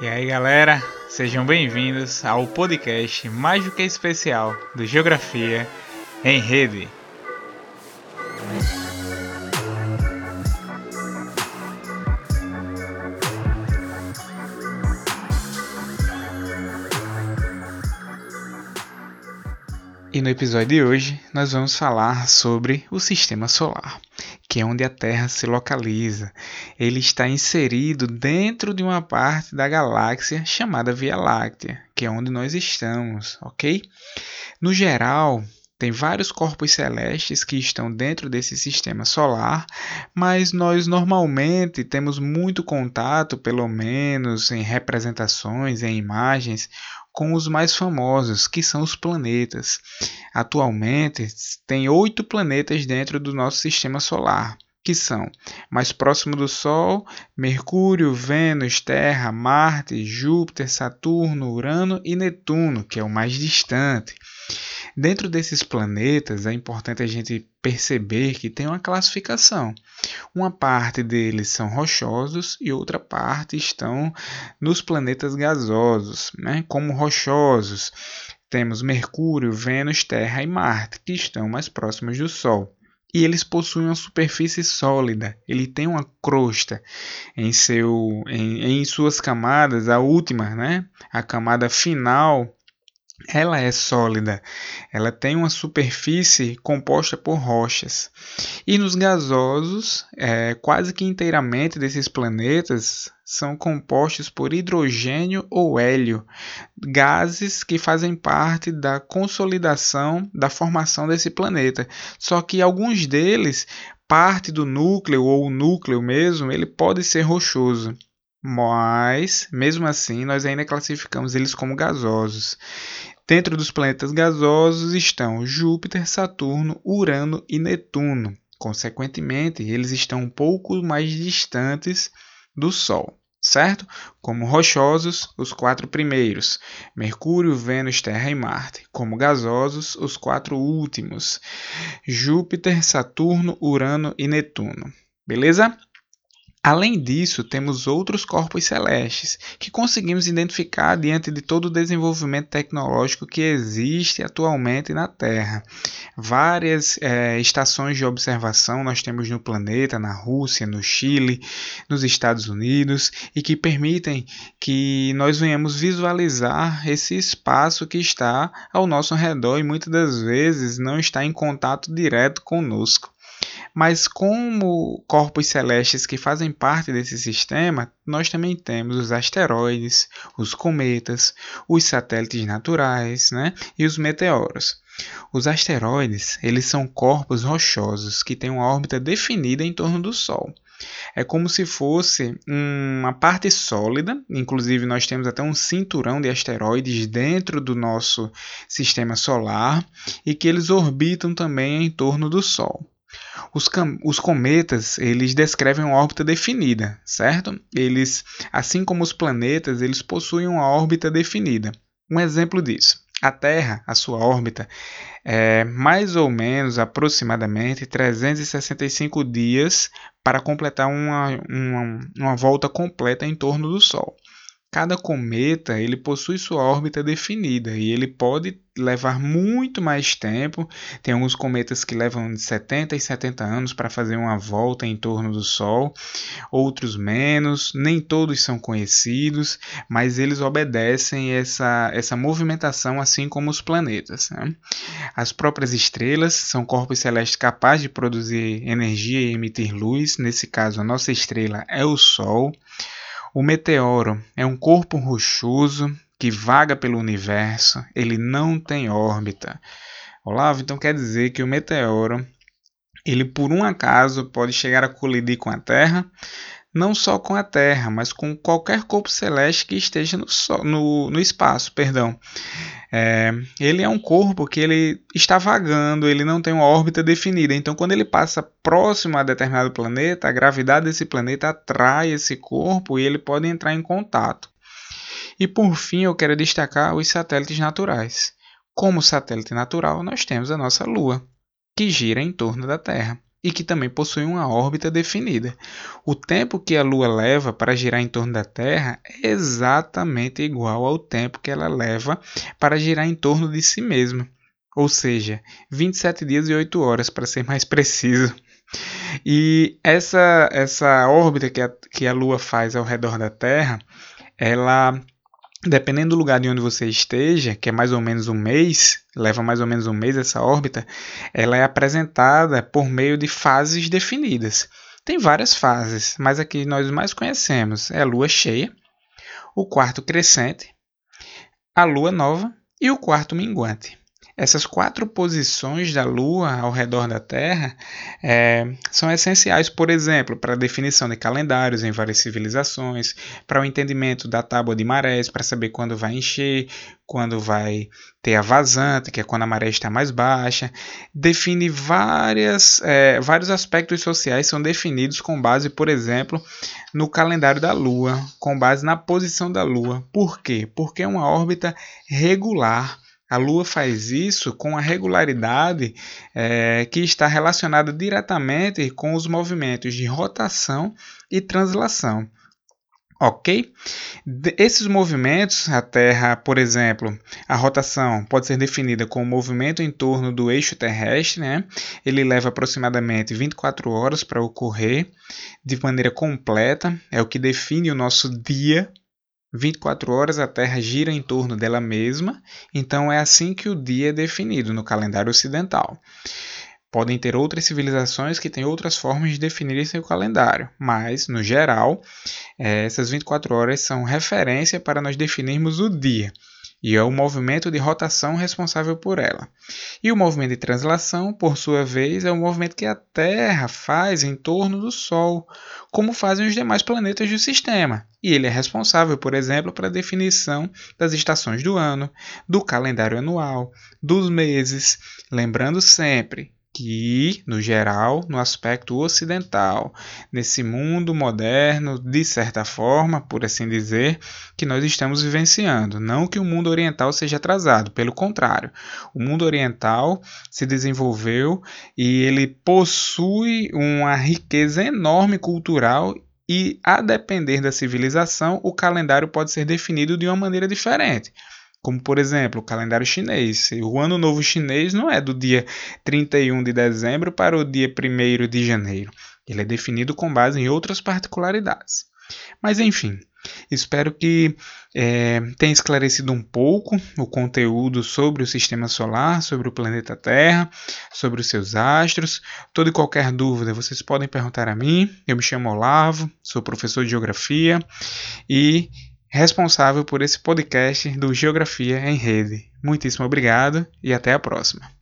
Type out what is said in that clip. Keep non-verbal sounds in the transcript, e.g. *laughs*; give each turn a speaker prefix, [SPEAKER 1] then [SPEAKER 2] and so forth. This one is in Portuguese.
[SPEAKER 1] E aí galera, sejam bem-vindos ao podcast mais do que especial do Geografia em Rede. E no episódio de hoje nós vamos falar sobre o sistema solar, que é onde a Terra se localiza. Ele está inserido dentro de uma parte da galáxia chamada Via Láctea, que é onde nós estamos, ok? No geral, tem vários corpos celestes que estão dentro desse sistema solar, mas nós normalmente temos muito contato, pelo menos em representações, em imagens, com os mais famosos, que são os planetas. Atualmente, tem oito planetas dentro do nosso sistema solar, que são mais próximo do Sol, Mercúrio, Vênus, Terra, Marte, Júpiter, Saturno, Urano e Netuno, que é o mais distante. Dentro desses planetas, é importante a gente perceber que tem uma classificação. Uma parte deles são rochosos e outra parte estão nos planetas gasosos, né? como rochosos. Temos Mercúrio, Vênus, Terra e Marte, que estão mais próximos do Sol e eles possuem uma superfície sólida. Ele tem uma crosta em, seu, em, em suas camadas, a última, né? a camada final ela é sólida, ela tem uma superfície composta por rochas. E nos gasosos, é, quase que inteiramente desses planetas são compostos por hidrogênio ou hélio, gases que fazem parte da consolidação da formação desse planeta. Só que alguns deles, parte do núcleo ou o núcleo mesmo, ele pode ser rochoso mas mesmo assim nós ainda classificamos eles como gasosos. Dentro dos planetas gasosos estão Júpiter, Saturno, Urano e Netuno. Consequentemente, eles estão um pouco mais distantes do Sol, certo? Como rochosos, os quatro primeiros: Mercúrio, Vênus, Terra e Marte. Como gasosos, os quatro últimos: Júpiter, Saturno, Urano e Netuno. Beleza? Além disso, temos outros corpos celestes que conseguimos identificar diante de todo o desenvolvimento tecnológico que existe atualmente na Terra. Várias é, estações de observação nós temos no planeta, na Rússia, no Chile, nos Estados Unidos e que permitem que nós venhamos visualizar esse espaço que está ao nosso redor e muitas das vezes não está em contato direto conosco. Mas como corpos celestes que fazem parte desse sistema, nós também temos os asteroides, os cometas, os satélites naturais né, e os meteoros. Os asteroides eles são corpos rochosos que têm uma órbita definida em torno do Sol. É como se fosse uma parte sólida, inclusive nós temos até um cinturão de asteroides dentro do nosso sistema solar e que eles orbitam também em torno do Sol. Os, os, cometas, eles descrevem uma órbita definida, certo? Eles, assim como os planetas, eles possuem uma órbita definida. Um exemplo disso. A Terra, a sua órbita, é mais ou menos aproximadamente 365 dias para completar uma, uma, uma volta completa em torno do Sol. Cada cometa ele possui sua órbita definida e ele pode levar muito mais tempo. Tem alguns cometas que levam de 70 e 70 anos para fazer uma volta em torno do Sol, outros menos. Nem todos são conhecidos, mas eles obedecem essa, essa movimentação assim como os planetas. Né? As próprias estrelas são corpos celestes capazes de produzir energia e emitir luz. Nesse caso, a nossa estrela é o Sol. O meteoro é um corpo rochoso que vaga pelo universo, ele não tem órbita. Olavo, então quer dizer que o meteoro, ele por um acaso pode chegar a colidir com a Terra, não só com a Terra, mas com qualquer corpo celeste que esteja no, no, no espaço, perdão. É, ele é um corpo que ele está vagando, ele não tem uma órbita definida. Então, quando ele passa próximo a determinado planeta, a gravidade desse planeta atrai esse corpo e ele pode entrar em contato. E por fim, eu quero destacar os satélites naturais. Como satélite natural, nós temos a nossa Lua, que gira em torno da Terra. e que também possui uma órbita definida. O tempo que a Lua leva para girar em torno da Terra é exatamente igual ao tempo que ela leva para girar em torno de si mesma, ou seja, 27 dias e 8 horas, para ser mais *laughs* preciso. E essa, essa órbita que a, que a Lua faz ao redor da Terra, ela dependendo do lugar de onde você esteja, que é mais ou menos um mês, leva mais ou menos um mês essa órbita, ela é apresentada por meio de fases definidas. Tem várias fases, mas a que nós mais conhecemos é a lua cheia, o quarto crescente, a lua nova e o quarto minguante. Essas quatro posições da Lua ao redor da Terra é, são essenciais, por exemplo, para a definição de calendários em várias civilizações, para o entendimento da tábua de marés, para saber quando vai encher, quando vai ter a vazante, que é quando a maré está mais baixa. Define várias, é, vários aspectos sociais são definidos com base, por exemplo, no calendário da Lua, com base na posição da Lua. Por quê? Porque é uma órbita regular a Lua faz isso com a regularidade é, que está relacionada diretamente com os movimentos de rotação e translação. Ok? Esses movimentos, a Terra, por exemplo, a rotação pode ser definida como movimento em torno do eixo terrestre, né? ele leva aproximadamente 24 horas para ocorrer de maneira completa, é o que define o nosso dia 24 horas a Terra gira em torno dela mesma, então é assim que o dia é definido no calendário ocidental. Podem ter outras civilizações que têm outras formas de definir seu calendário, mas, no geral, eh, essas 24 horas são referência para nós definirmos o dia e é o movimento de rotação responsável por ela. E o movimento de translação, por sua vez, é o movimento que a Terra faz em torno do Sol, como fazem os demais planetas do sistema. E ele é responsável, por exemplo, para a definição das estações do ano, do calendário anual, dos meses, lembrando sempre que, no geral, no aspecto ocidental, nesse mundo moderno, de certa forma, por assim dizer, que nós estamos vivenciando. Não que o mundo oriental seja atrasado, pelo contrário, o mundo oriental se desenvolveu e ele possui uma riqueza enorme cultural e, a depender da civilização, o calendário pode ser definido de uma maneira diferente. Como, por exemplo, o calendário chinês. O ano novo chinês não é do dia 31 de dezembro para o dia 1 de janeiro. Ele é definido com base em outras particularidades. Mas, enfim, espero que é, tenha esclarecido um pouco o conteúdo sobre o sistema solar, sobre o planeta Terra, sobre os seus astros. Toda e qualquer dúvida vocês podem perguntar a mim. Eu me chamo Olavo, sou professor de Geografia e responsável por esse podcast do Geografia em Rede. Muitíssimo obrigado e até a próxima.